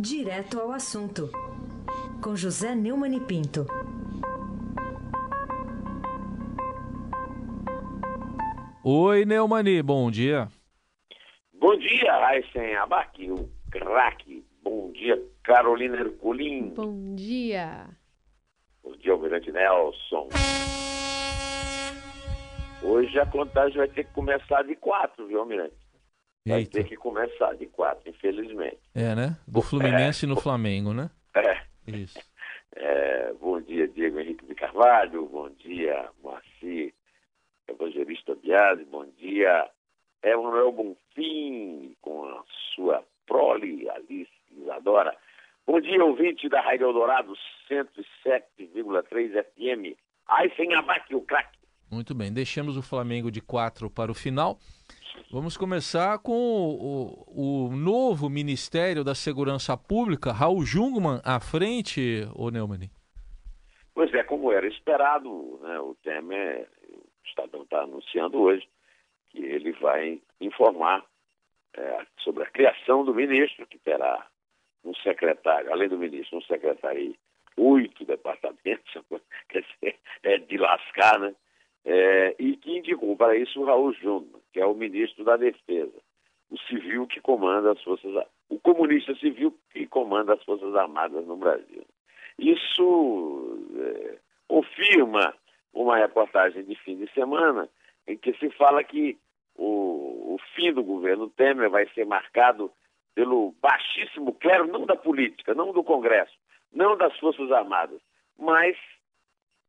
Direto ao assunto, com José Neumann e Pinto. Oi, Neumani, bom dia. Bom dia, Aysen Abac, o craque. Bom dia, Carolina Herculin. Bom dia. Bom dia, Almirante Nelson. Hoje a contagem vai ter que começar de quatro, viu, Almirante? Vai Eita. ter que começar de quatro, infelizmente. É, né? Do Fluminense no Flamengo, né? É, Isso. é, bom dia, Diego Henrique de Carvalho. Bom dia, Moacir Evangelista Biasi. Bom dia, Emanuel Bonfim, com a sua prole, Alice Isadora. Bom dia, ouvinte da Rádio Eldorado 107,3 FM. Aí sem abaque o craque. Muito bem, deixamos o Flamengo de quatro para o final. Vamos começar com o, o- novo Ministério da Segurança Pública, Raul Jungmann, à frente, ô Neumani. Pois é, como era esperado, né, o Temer, o Estadão está anunciando hoje que ele vai informar é, sobre a criação do ministro, que terá um secretário, além do ministro, um secretário e oito departamentos, quer dizer, é de lascar, né? É, e que indicou para isso o Raul Jungmann, que é o ministro da Defesa, o civil que comanda as Forças o comunista civil que comanda as Forças Armadas no Brasil. Isso é, confirma uma reportagem de fim de semana em que se fala que o, o fim do governo Temer vai ser marcado pelo baixíssimo clero, não da política, não do Congresso, não das Forças Armadas, mas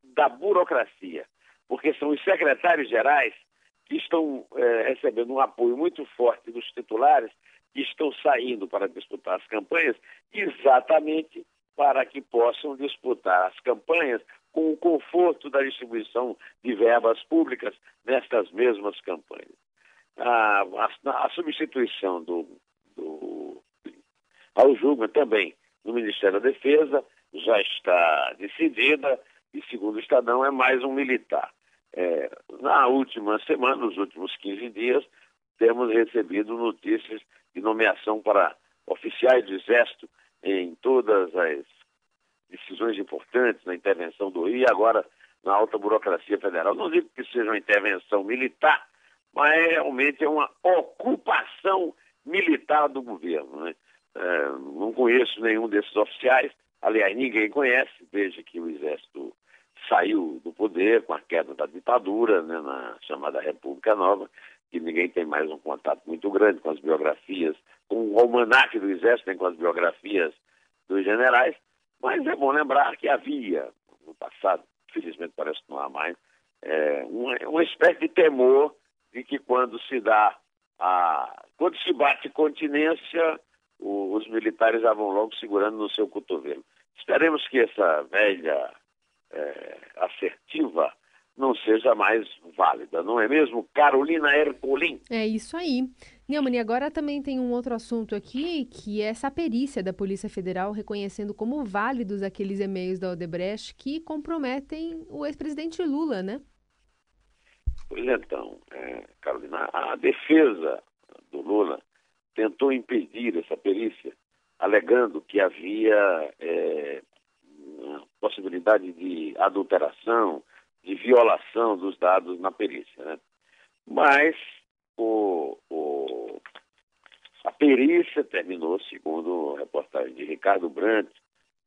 da burocracia, porque são os secretários gerais que estão eh, recebendo um apoio muito forte dos titulares que estão saindo para disputar as campanhas, exatamente para que possam disputar as campanhas com o conforto da distribuição de verbas públicas nestas mesmas campanhas. A, a- a substituição do, do ao Jungmann também no Ministério da Defesa já está decidida e, segundo o Estadão, é mais um militar. É, na última semana, nos últimos 15 dias, temos recebido notícias de nomeação para oficiais do Exército em todas as decisões importantes na intervenção do Rio e agora na alta burocracia federal. Não digo que seja uma intervenção militar, mas realmente é uma ocupação militar do governo. Né? É, não conheço nenhum desses oficiais, aliás, ninguém conhece, desde que o Exército saiu do poder com a queda da ditadura, né, na chamada República Nova, que ninguém tem mais um contato muito grande com as biografias, com o almanaque do Exército, com as biografias dos generais, mas é bom lembrar que havia, no passado, felizmente parece que não há mais, é, uma, uma espécie de temor de que quando se dá a. quando se bate continência, o- os militares já vão logo segurando no seu cotovelo. Esperemos que essa velha é, assertiva não seja mais válida, não é mesmo? Carolina Ercolim. É isso aí. Neumann, e agora também tem um outro assunto aqui, que é essa perícia da Polícia Federal reconhecendo como válidos aqueles e-mails da Odebrecht que comprometem o ex-presidente Lula, né? Pois então, é, Carolina, a defesa do Lula tentou impedir essa perícia, alegando que havia é, possibilidade de adulteração, de violação dos dados na perícia. Né? Mas o, o- a perícia terminou, segundo a reportagem de Ricardo Brandt,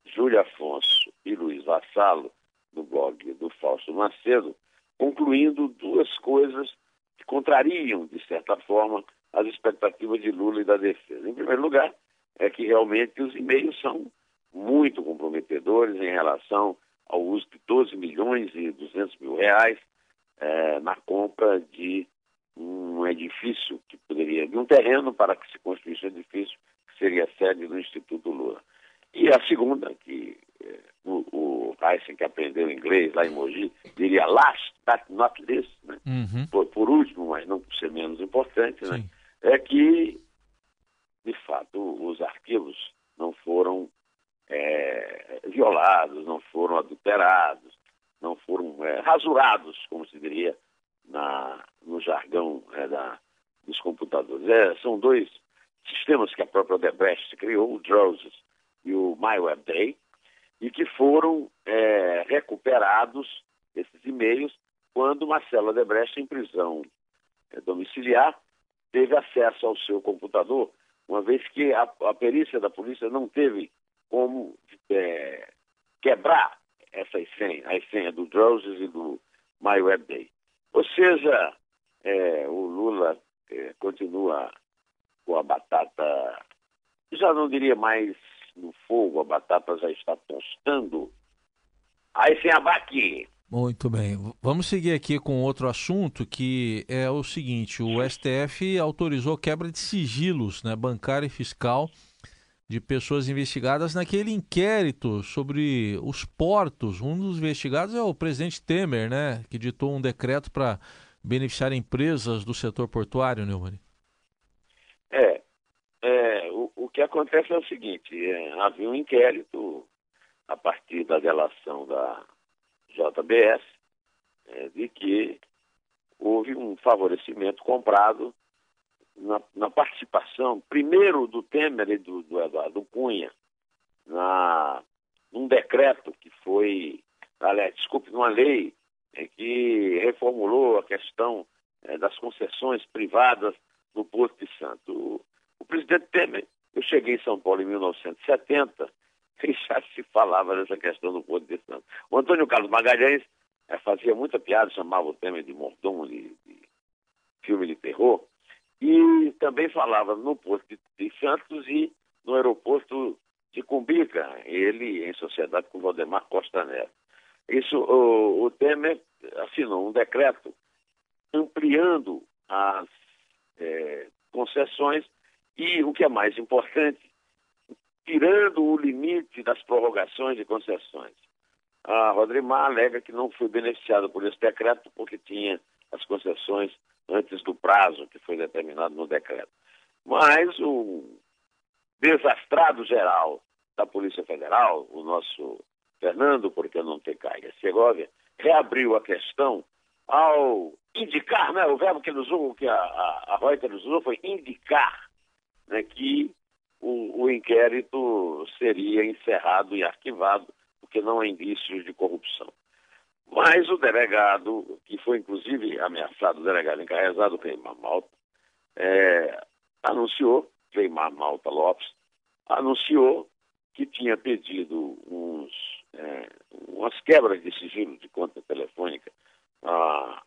Júlio Afonso e Luiz Vassalo, do blog do Fausto Macedo, concluindo duas coisas que contrariam, de certa forma, as expectativas de Lula e da defesa. Em primeiro lugar, é que realmente os e-mails são muito comprometedores em relação ao uso de 12 milhões e 200 mil reais eh, na compra de um edifício que poderia, de um terreno para que se construísse um edifício que seria sede do Instituto Lula. E a segunda, que eh, o, o Heisen, que aprendeu inglês lá em Mogi, diria last but not least, né? Uhum. por, por último, mas não por ser menos importante, né? É que, de fato, os arquivos não foram é, violados, não foram adulterados, não foram é, rasurados, como se diria na, no jargão é, da, dos computadores. É, são dois sistemas que a própria Odebrecht criou, o Drones e o MyWebDay, e que foram é, recuperados esses e-mails quando Marcelo Odebrecht, em prisão é, domiciliar, teve acesso ao seu computador, uma vez que a, a perícia da polícia não teve como é, quebrar essas senhas, as senhas do Drowses e do MyWebDay. Ou seja, é, o Lula é, continua com a batata, já não diria mais no fogo, a batata já está tostando. Aí sem abaque. Muito bem. Vamos seguir aqui com outro assunto que é o seguinte: o STF autorizou quebra de sigilos né, bancário e fiscal de pessoas investigadas naquele inquérito sobre os portos. Um dos investigados é o presidente Temer, né, que ditou um decreto para beneficiar empresas do setor portuário, Neumann. É, é o, o, que acontece é o seguinte: é, havia um inquérito a partir da delação da JBS, é, de que houve um favorecimento comprado na, na, participação, primeiro do Temer e do, do Eduardo Cunha, na, num decreto que foi, aliás, desculpe, numa lei é, que reformulou a questão é, das concessões privadas no Porto de Santo. O, o presidente Temer, eu cheguei em São Paulo em 1970 e já se falava dessa questão do Porto de Santo. O Antônio Carlos Magalhães é, fazia muita piada, chamava o Temer de mordomo de, de filme de terror, e também falava no Porto de, de Santos e no aeroporto de Cumbica, ele em sociedade com Valdemar Costa Neto. Isso, o, o Temer assinou um decreto ampliando as é, concessões e, o que é mais importante, tirando o limite das prorrogações de concessões. A Rodrimar alega que não foi beneficiada por esse decreto porque tinha as concessões antes do prazo que foi determinado no decreto. Mas o desastrado geral da Polícia Federal, o nosso Fernando, porque não tem carga Segovia, reabriu a questão ao indicar, né, o verbo que ele usou, que a, a, a Reuters usou foi indicar né, que o, o inquérito seria encerrado e arquivado, porque não há indícios de corrupção. Mas o delegado, que foi inclusive ameaçado, o delegado encarregado, Cleimar Malta, é, anunciou, Cleimar Malta Lopes, anunciou que tinha pedido uns, é, umas quebras de sigilo de conta telefônica a,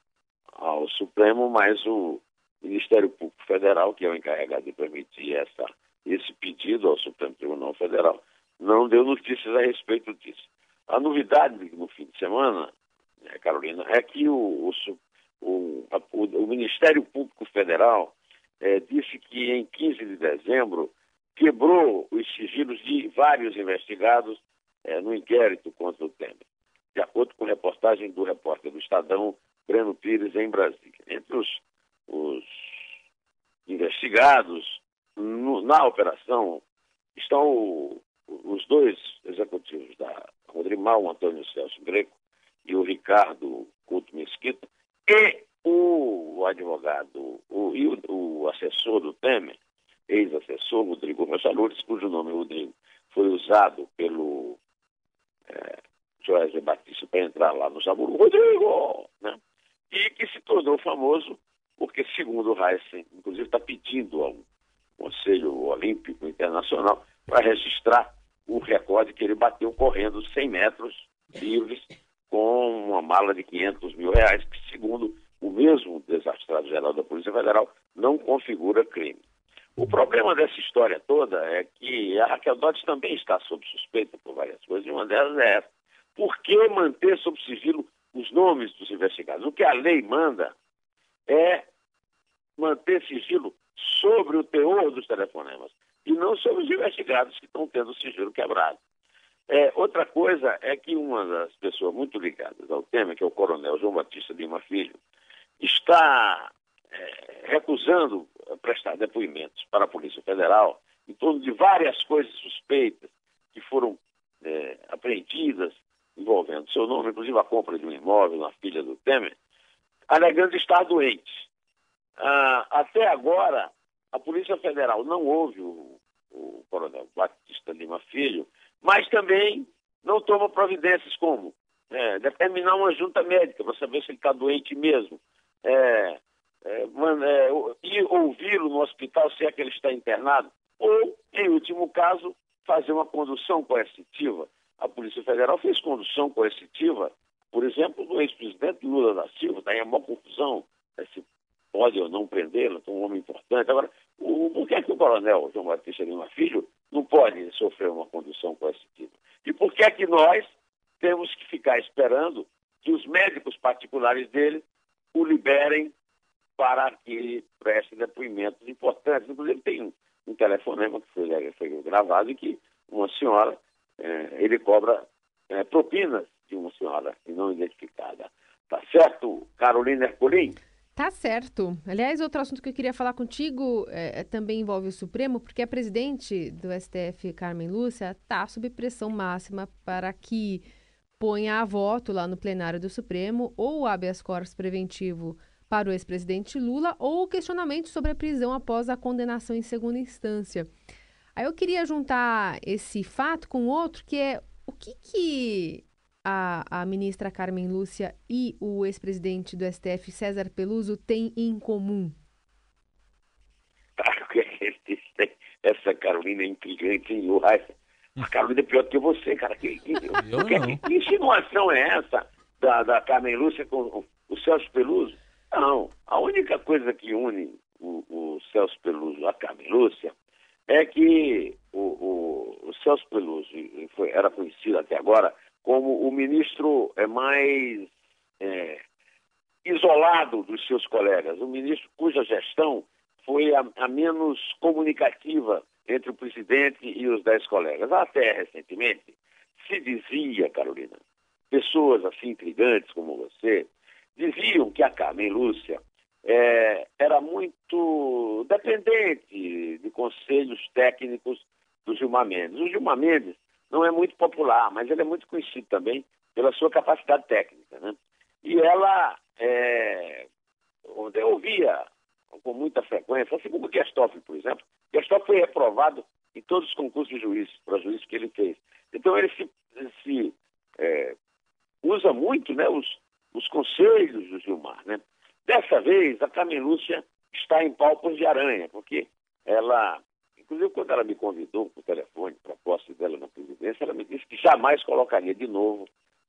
ao Supremo, mas o Ministério Público Federal, que é o encarregado de permitir essa esse pedido ao Supremo Tribunal Federal, não deu notícias a respeito disso. A novidade no fim de semana, né, Carolina, é que o, o, a, o Ministério Público Federal é, disse que em 15 de dezembro quebrou os sigilos de vários investigados é, no inquérito contra o Temer, de acordo com reportagem do repórter do Estadão, Breno Pires, em Brasília. Entre os, os investigados no, na operação estão o, os dois executivos da Rodrimal, o Antônio Celso Greco e o Ricardo Couto Mesquita, e o advogado o, o, assessor do Temer, ex-assessor Rodrigo Rosalures, cujo nome Rodrigo foi usado pelo é, Joé Batista para entrar lá no Saburo, Rodrigo, né? e que se tornou famoso porque, segundo o Heisen, inclusive está pedindo ao Conselho Olímpico Internacional para registrar o recorde que ele bateu correndo 100 metros livres com uma mala de 500 mil reais, que, segundo o mesmo desastrado geral da Polícia Federal, não configura crime. O problema dessa história toda é que a Raquel Dodge também está sob suspeita por várias coisas, e uma delas é essa. Por que manter sob sigilo os nomes dos investigados? O que a lei manda é manter sigilo sobre o teor dos telefonemas e não sobre os investigados que estão tendo o sigilo quebrado. É, outra coisa é que uma das pessoas muito ligadas ao tema, que é o coronel João Batista Lima Filho, está é, recusando prestar depoimentos para a Polícia Federal em torno de várias coisas suspeitas que foram é, apreendidas envolvendo seu nome, inclusive a compra de um imóvel na filha do Temer, alegando estar doente. Ah, até agora, a Polícia Federal não ouve o, o coronel Batista Lima Filho, mas também não toma providências como é, determinar uma junta médica para saber se ele está doente mesmo, é, é, é ir ouvi-lo no hospital se é que ele está internado, ou, em último caso, fazer uma condução coercitiva. A Polícia Federal fez condução coercitiva, por exemplo, do ex-presidente Lula da Silva, daí a maior confusão, né, se pode ou não prendê-lo, é um homem importante. Agora, o, por que, é que o coronel João Batista Lima Filho não pode sofrer uma condução coercitiva? E por que é que nós temos que ficar esperando que os médicos particulares dele o liberem para que preste depoimentos importantes? Inclusive, tem um, um telefonema que foi, foi gravado e que uma senhora, é, ele cobra é, propinas de uma senhora não identificada. Tá certo, Carolina Ercolim? Tá certo. Aliás, outro assunto que eu queria falar contigo é, é, também envolve o Supremo, porque a presidente do STF, Carmen Lúcia, está sob pressão máxima para que ponha a voto lá no plenário do Supremo ou o habeas corpus preventivo para o ex-presidente Lula ou questionamento sobre a prisão após a condenação em segunda instância. Aí eu queria juntar esse fato com outro, que é o que, que a, a ministra Carmen Lúcia e o ex-presidente do STF, César Peluso, têm em comum? Essa Carolina é intrigante, hein? A Carolina é pior do que você, cara. Que, que, Eu que, não. que insinuação é essa da, da Carmen Lúcia com o, o Celso Peluso? Não, a única coisa que une o, o Celso Peluso à Carmen Lúcia é que o, o, o Celso Peluso foi, era conhecido até agora como o ministro é mais é, isolado dos seus colegas, o ministro cuja gestão foi a, a, menos comunicativa entre o presidente e os dez colegas. Até recentemente se dizia, Carolina, pessoas assim intrigantes como você, diziam que a Carmen Lúcia é, era muito dependente de conselhos técnicos do Gilmar Mendes. O Gilmar Mendes não é muito popular, mas ele é muito conhecido também pela sua capacidade técnica. Né? E ela, é, eu ouvia com muita frequência, assim como o Gestoff, por exemplo, Gestoff foi reprovado em todos os concursos de juízes, para juízes que ele fez. Então ele se, se é, usa muito né, os, os conselhos do Gilmar. Né? Dessa vez, a Carmen Lúcia está em palpos de aranha, porque ela Inclusive, quando ela me convidou por telefone para a posse dela na presidência, ela me disse que jamais colocaria de novo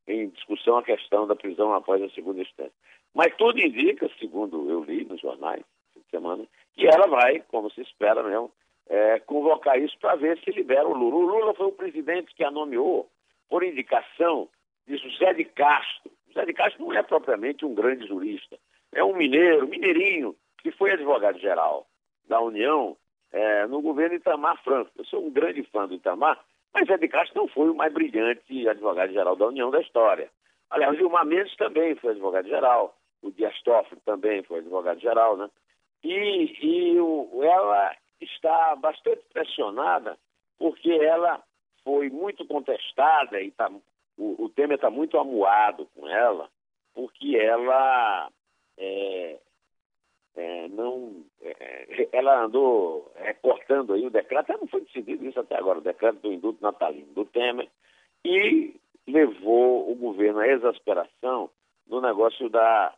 em discussão a questão da prisão após a segunda instância. Mas tudo indica, segundo eu li nos jornais semana, que ela vai, como se espera mesmo, é, convocar isso para ver se libera o Lula. O Lula foi o presidente que a nomeou por indicação de José de Castro. José de Castro não é propriamente um grande jurista, é um mineiro, mineirinho, que foi advogado-geral da União é, no governo Itamar Franco. Eu sou um grande fã do Itamar, mas Zé de Castro não foi o mais brilhante advogado-geral da União da história. Aliás, o Gilmar Mendes também foi advogado-geral, o Dias Toffoli também foi advogado-geral, né? E, e o, ela está bastante pressionada porque ela foi muito contestada e tá, o, o Temer está muito amuado com ela, porque ela é, é, não, é, ela andou é, cortando aí o decreto, não foi decidido isso até agora, o decreto do indulto natalino do Temer, e levou o governo à exasperação no negócio da,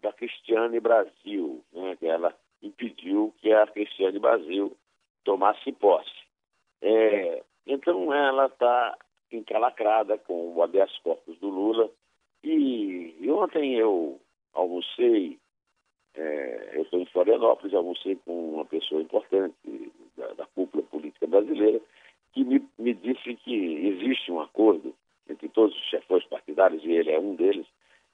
da Cristiane Brasil, né, que ela impediu que a Cristiane Brasil tomasse posse. É, então ela está encalacrada com o habeas corpus do Lula, e, e ontem eu almocei é, eu estou em Florianópolis, almocei com uma pessoa importante da, da cúpula política brasileira, que me, me disse que existe um acordo entre todos os chefões partidários, e ele é um deles,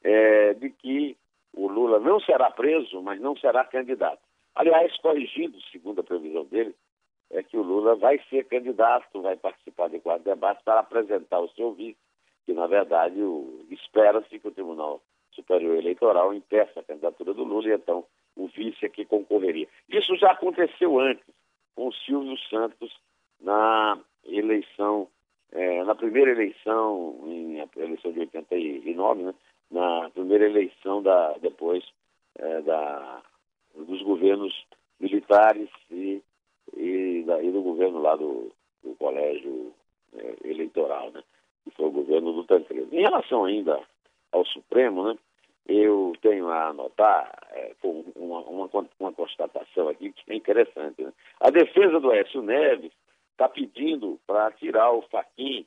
é, de que o Lula não será preso, mas não será candidato. Aliás, corrigido, segundo a previsão dele, é que o Lula vai ser candidato, vai participar de quatro debates para apresentar o seu vice, que na verdade espera-se que o Tribunal Superior Eleitoral impeça a candidatura do Lula e então o vice aqui concorreria. Isso já aconteceu antes, com o Silvio Santos na eleição, é, na primeira eleição, em eleição de 89, né, na primeira eleição da, depois é, da, dos governos militares e, e, da, e do governo lá do, do colégio é, eleitoral, né? Que foi o governo do Tancredo. Em relação ainda ao Supremo, né? Eu tenho a anotar é, uma, uma, uma, constatação aqui que é interessante. Né? A defesa do Écio Neves está pedindo para tirar o Faquin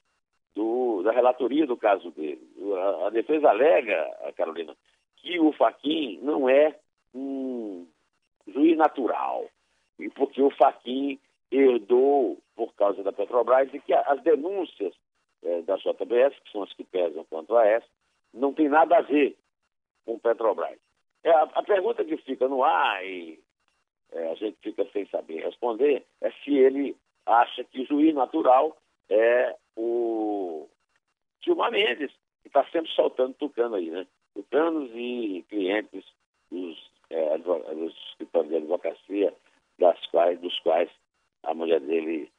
do, da relatoria do caso dele. A, a defesa alega, Carolina, que o Faquin não é um juiz natural, e porque o Faquin herdou, por causa da Petrobras, e que as denúncias é, da JBS, que são as que pesam quanto a essa, não tem nada a ver com Petrobras. É, a, a, pergunta que fica no ar e é, a gente fica sem saber responder é se ele acha que o juiz natural é o Gilmar Mendes, que está sempre soltando tucano aí, né? Tucanos e clientes dos, é, dos escritórios de advocacia, das quais, dos quais a mulher dele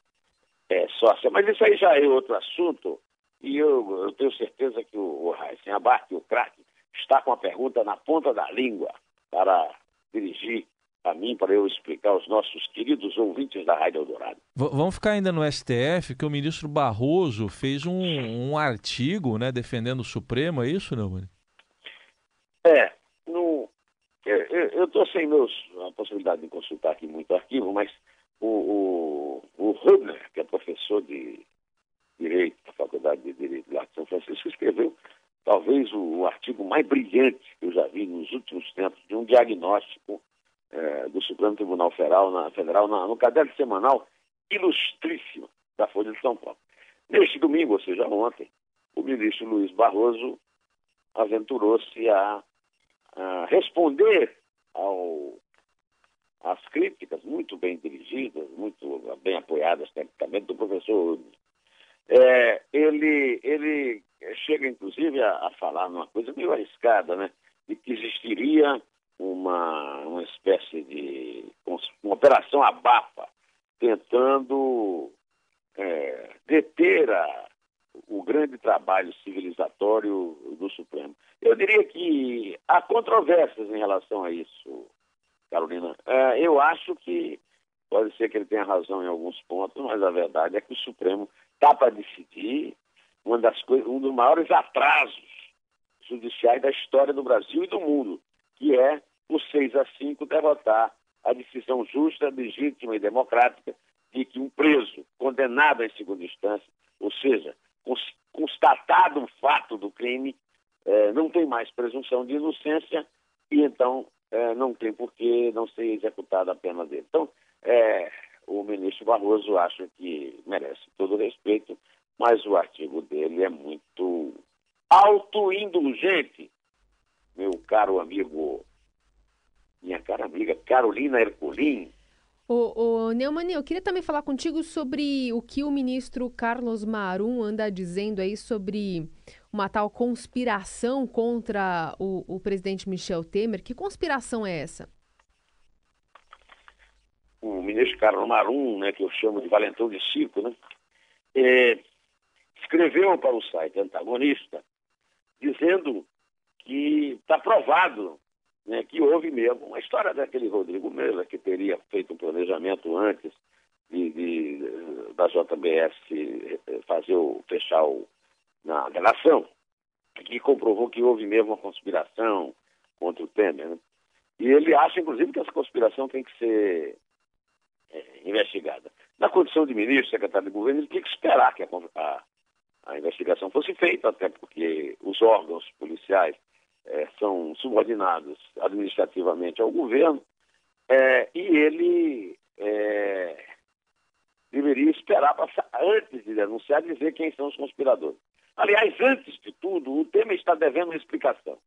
é sócia. Mas isso aí já é outro assunto, e eu, eu tenho certeza que o, o Heisen Abarque, o craque, está com a pergunta na ponta da língua para dirigir a mim, para eu explicar aos nossos queridos ouvintes da Rádio Eldorado. V vamos ficar ainda no STF, que o ministro Barroso fez um, um artigo né, defendendo o Supremo, é isso, não, mano? É, no, eu estou sem meus, a possibilidade de consultar aqui muito arquivo, mas o, o, o Rubner, que é professor de Direito, da Faculdade de Direito lá de São Francisco, escreveu talvez o, o, artigo mais brilhante que eu já vi nos últimos tempos de um diagnóstico é, do Supremo Tribunal Federal, na, Federal na, no caderno semanal ilustríssimo da Folha de São Paulo. Neste domingo, ou seja, ontem, o ministro Luiz Barroso aventurou-se a, a, responder ao, às críticas muito bem dirigidas, muito bem apoiadas tecnicamente do professor é, ele, ele chega, inclusive, a, a, numa coisa meio arriscada, né? De que existiria uma, uma espécie de uma operação abafa tentando é, deter a, o grande trabalho civilizatório do Supremo. Eu diria que há controvérsias em relação a isso, Carolina. É, eu acho que pode ser que ele tenha razão em alguns pontos, mas a verdade é que o Supremo está para decidir uma das coisas, um dos maiores atrasos judiciais da história do Brasil e do mundo, que é o 6 a 5 derrotar a decisão justa, legítima e democrática de que um preso condenado em segunda instância, ou seja, constatado o fato do crime, eh, não tem mais presunção de inocência e então eh, não tem por que não ser executada a pena dele. Então, eh, o ministro Barroso acha que merece todo o respeito, mas o artigo dele é muito autoindulgente, meu caro amigo, minha cara amiga Carolina Herculin. Ô, ô Neumann, eu queria também falar contigo sobre o que o ministro Carlos Marum anda dizendo aí sobre uma tal conspiração contra o, o presidente Michel Temer. Que conspiração é essa? o ministro Carlos Marum, né, que eu chamo de Valentão de Circo, né, é, escreveu para o site antagonista dizendo que está provado né, que houve mesmo uma história daquele Rodrigo Mesa que teria feito um planejamento antes de, de da JBS fazer o fechar o, na relação, que comprovou que houve mesmo uma conspiração contra o Temer. Né? E ele acha, inclusive, que essa conspiração tem que ser é, investigada. Na condição de ministro, secretário de governo, ele tinha que esperar que a, a, a investigação fosse feita, até porque os órgãos policiais é, são subordinados administrativamente ao governo, é, e ele é, deveria esperar pra, antes de denunciar, dizer quem são os conspiradores. Aliás, antes de tudo, o Temer está devendo uma explicação.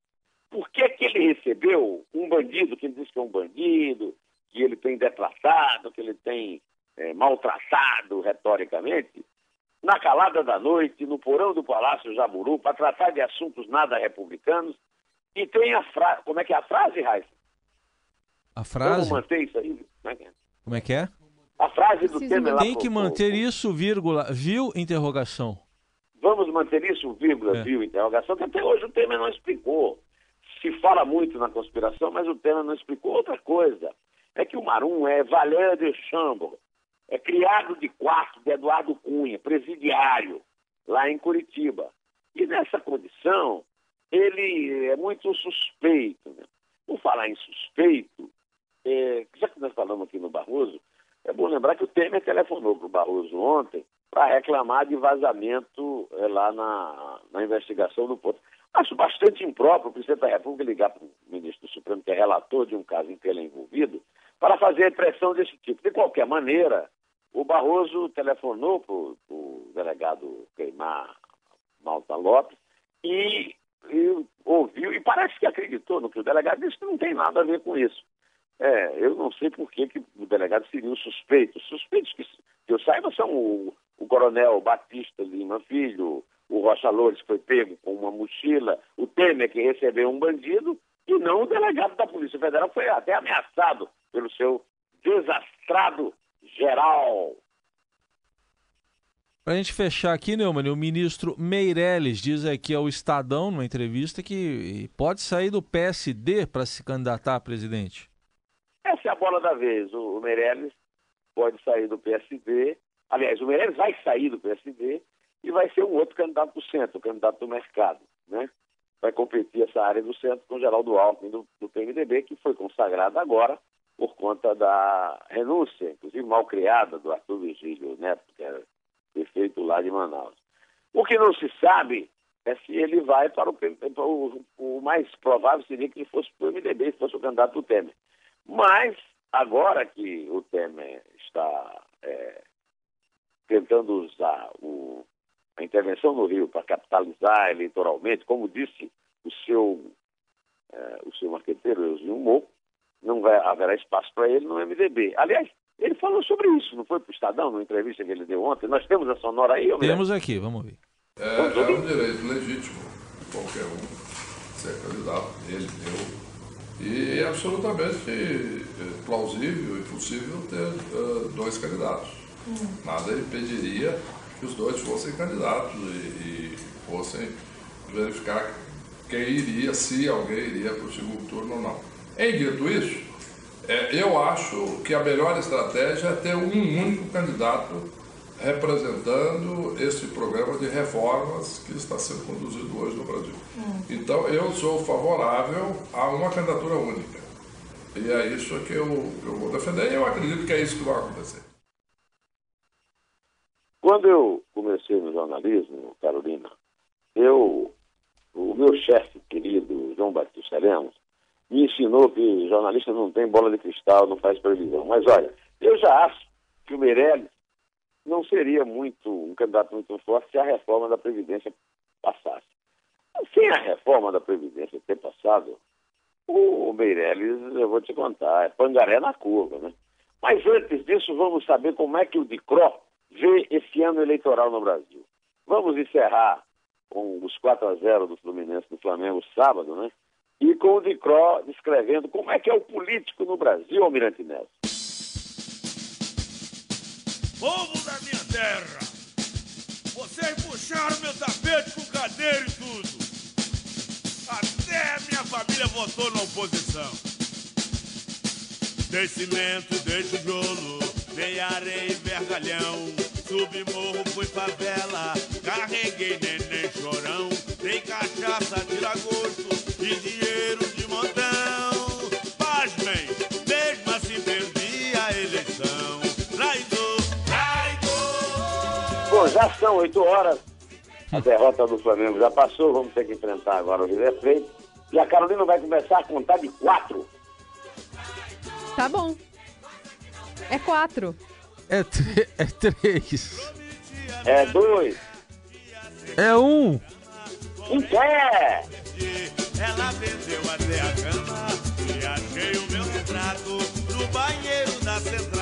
Por que, que ele recebeu um bandido, que diz que é um bandido, que ele tem detratado, que ele tem maltratado retoricamente, na calada da noite, no porão do Palácio Jaburu, para tratar de assuntos nada republicanos, e tem a frase. Como é que é a frase, Raíssa? A frase? Vamos manter isso aí? Como é que é? Como é, que é? A frase do Temer lá. Tem que manter isso, vírgula, viu, interrogação. Vamos manter isso, vírgula, é. viu, interrogação, que até hoje o Temer não explicou. Se fala muito na conspiração, mas o Temer não explicou outra coisa é que o Marum é valer de chambre, é criado de quarto de Eduardo Cunha, presidiário, lá em Curitiba. E nessa condição, ele é muito suspeito. Né? Por falar em suspeito, é, já que nós falamos aqui no Barroso, é bom lembrar que o Temer telefonou para o Barroso ontem para reclamar de vazamento é, lá na, na investigação do ponto. Acho bastante impróprio o presidente da República ligar para o ministro do Supremo, que é relator de um caso em que ele é envolvido, para fazer pressão desse tipo. De qualquer maneira, o Barroso telefonou para o delegado Queimar Malta Lopes e, e, ouviu, e parece que acreditou no que o delegado disse que não tem nada a ver com isso. É, eu não sei por que, que o delegado seria o suspeito. Os suspeitos que, que eu saiba são o, o coronel Batista Lima Filho, o Rocha Loures, que foi pego com uma mochila, o Temer, que recebeu um bandido, e não o delegado da Polícia Federal, foi até ameaçado pelo seu desastrado geral. Para a gente fechar aqui, Neumann, o ministro Meirelles diz aqui ao Estadão, numa entrevista, que pode sair do PSD para se candidatar a presidente. Essa é a bola da vez. O Meirelles pode sair do PSD. Aliás, o Meirelles vai sair do PSD e vai ser um outro candidato do centro, o candidato do mercado, né? Vai competir essa área do centro com o Geraldo Alckmin do, do PMDB, que foi consagrado agora por conta da renúncia, inclusive mal criada, do Arthur Virgílio Neto, que era prefeito lá de Manaus. O que não se sabe é se ele vai para o, para o, o mais provável seria que ele fosse para o MDB, se fosse o candidato do Temer. Mas, agora que o Temer está é, tentando usar o, a intervenção no Rio para capitalizar eleitoralmente, como disse o seu, é, o seu marqueteiro, Euzinho Mou, não vai, haverá espaço para ele no MDB. Aliás, ele falou sobre isso, não foi para o Estadão, numa entrevista que ele deu ontem? Nós temos a sonora aí? Temos aqui, vamos ver. É, é um direito legítimo de qualquer um ser candidato, ele, eu. E é absolutamente é, plausível e possível ter uh, dois candidatos. Hum. Nada impediria que os dois fossem candidatos e, e fossem verificar quem iria, se alguém iria para o segundo turno ou não. Em dito isso, é, eu acho que a melhor estratégia é ter um único candidato representando esse programa de reformas que está sendo conduzido hoje no Brasil. Hum. Então, eu sou favorável a uma candidatura única. E é isso que eu, eu vou defender e eu acredito que é isso que vai acontecer. Quando eu comecei no jornalismo, Carolina, eu, o meu chefe querido, João Batista Lemos, me ensinou que jornalista não tem bola de cristal, não faz previsão. Mas olha, eu já acho que o Meirelles não seria muito um candidato muito forte se a reforma da Previdência passasse. Sem a reforma da Previdência ter passado, o Meirelles, eu vou te contar, é pangaré na curva, né? Mas antes disso, vamos saber como é que o DICRO vê esse ano eleitoral no Brasil. Vamos encerrar com os 4 a 0 do Fluminense do Flamengo sábado, né? E com o Dicró descrevendo como é que é o político no Brasil, Almirante Nelson. Povo da minha terra, vocês puxaram meu tapete com cadeira e tudo. Até minha família votou na oposição. Dei cimento, dei tijolo, dei areia e vergalhão. Subi morro, fui favela, carreguei neném chorão. Dei cachaça, tira gosto e dinheiro de montão. Pasmem, mesmo assim perdi a eleição. Traidor, traidor. Bom, já são oito horas. A derrota do Flamengo já passou, vamos ter que enfrentar agora o River Plate. E a Carolina vai começar a contar de quatro. Tá bom. É quatro. É, é três. É dois. É um. Um pé. Ela vendeu até a cama e achei o meu retrato no banheiro da central.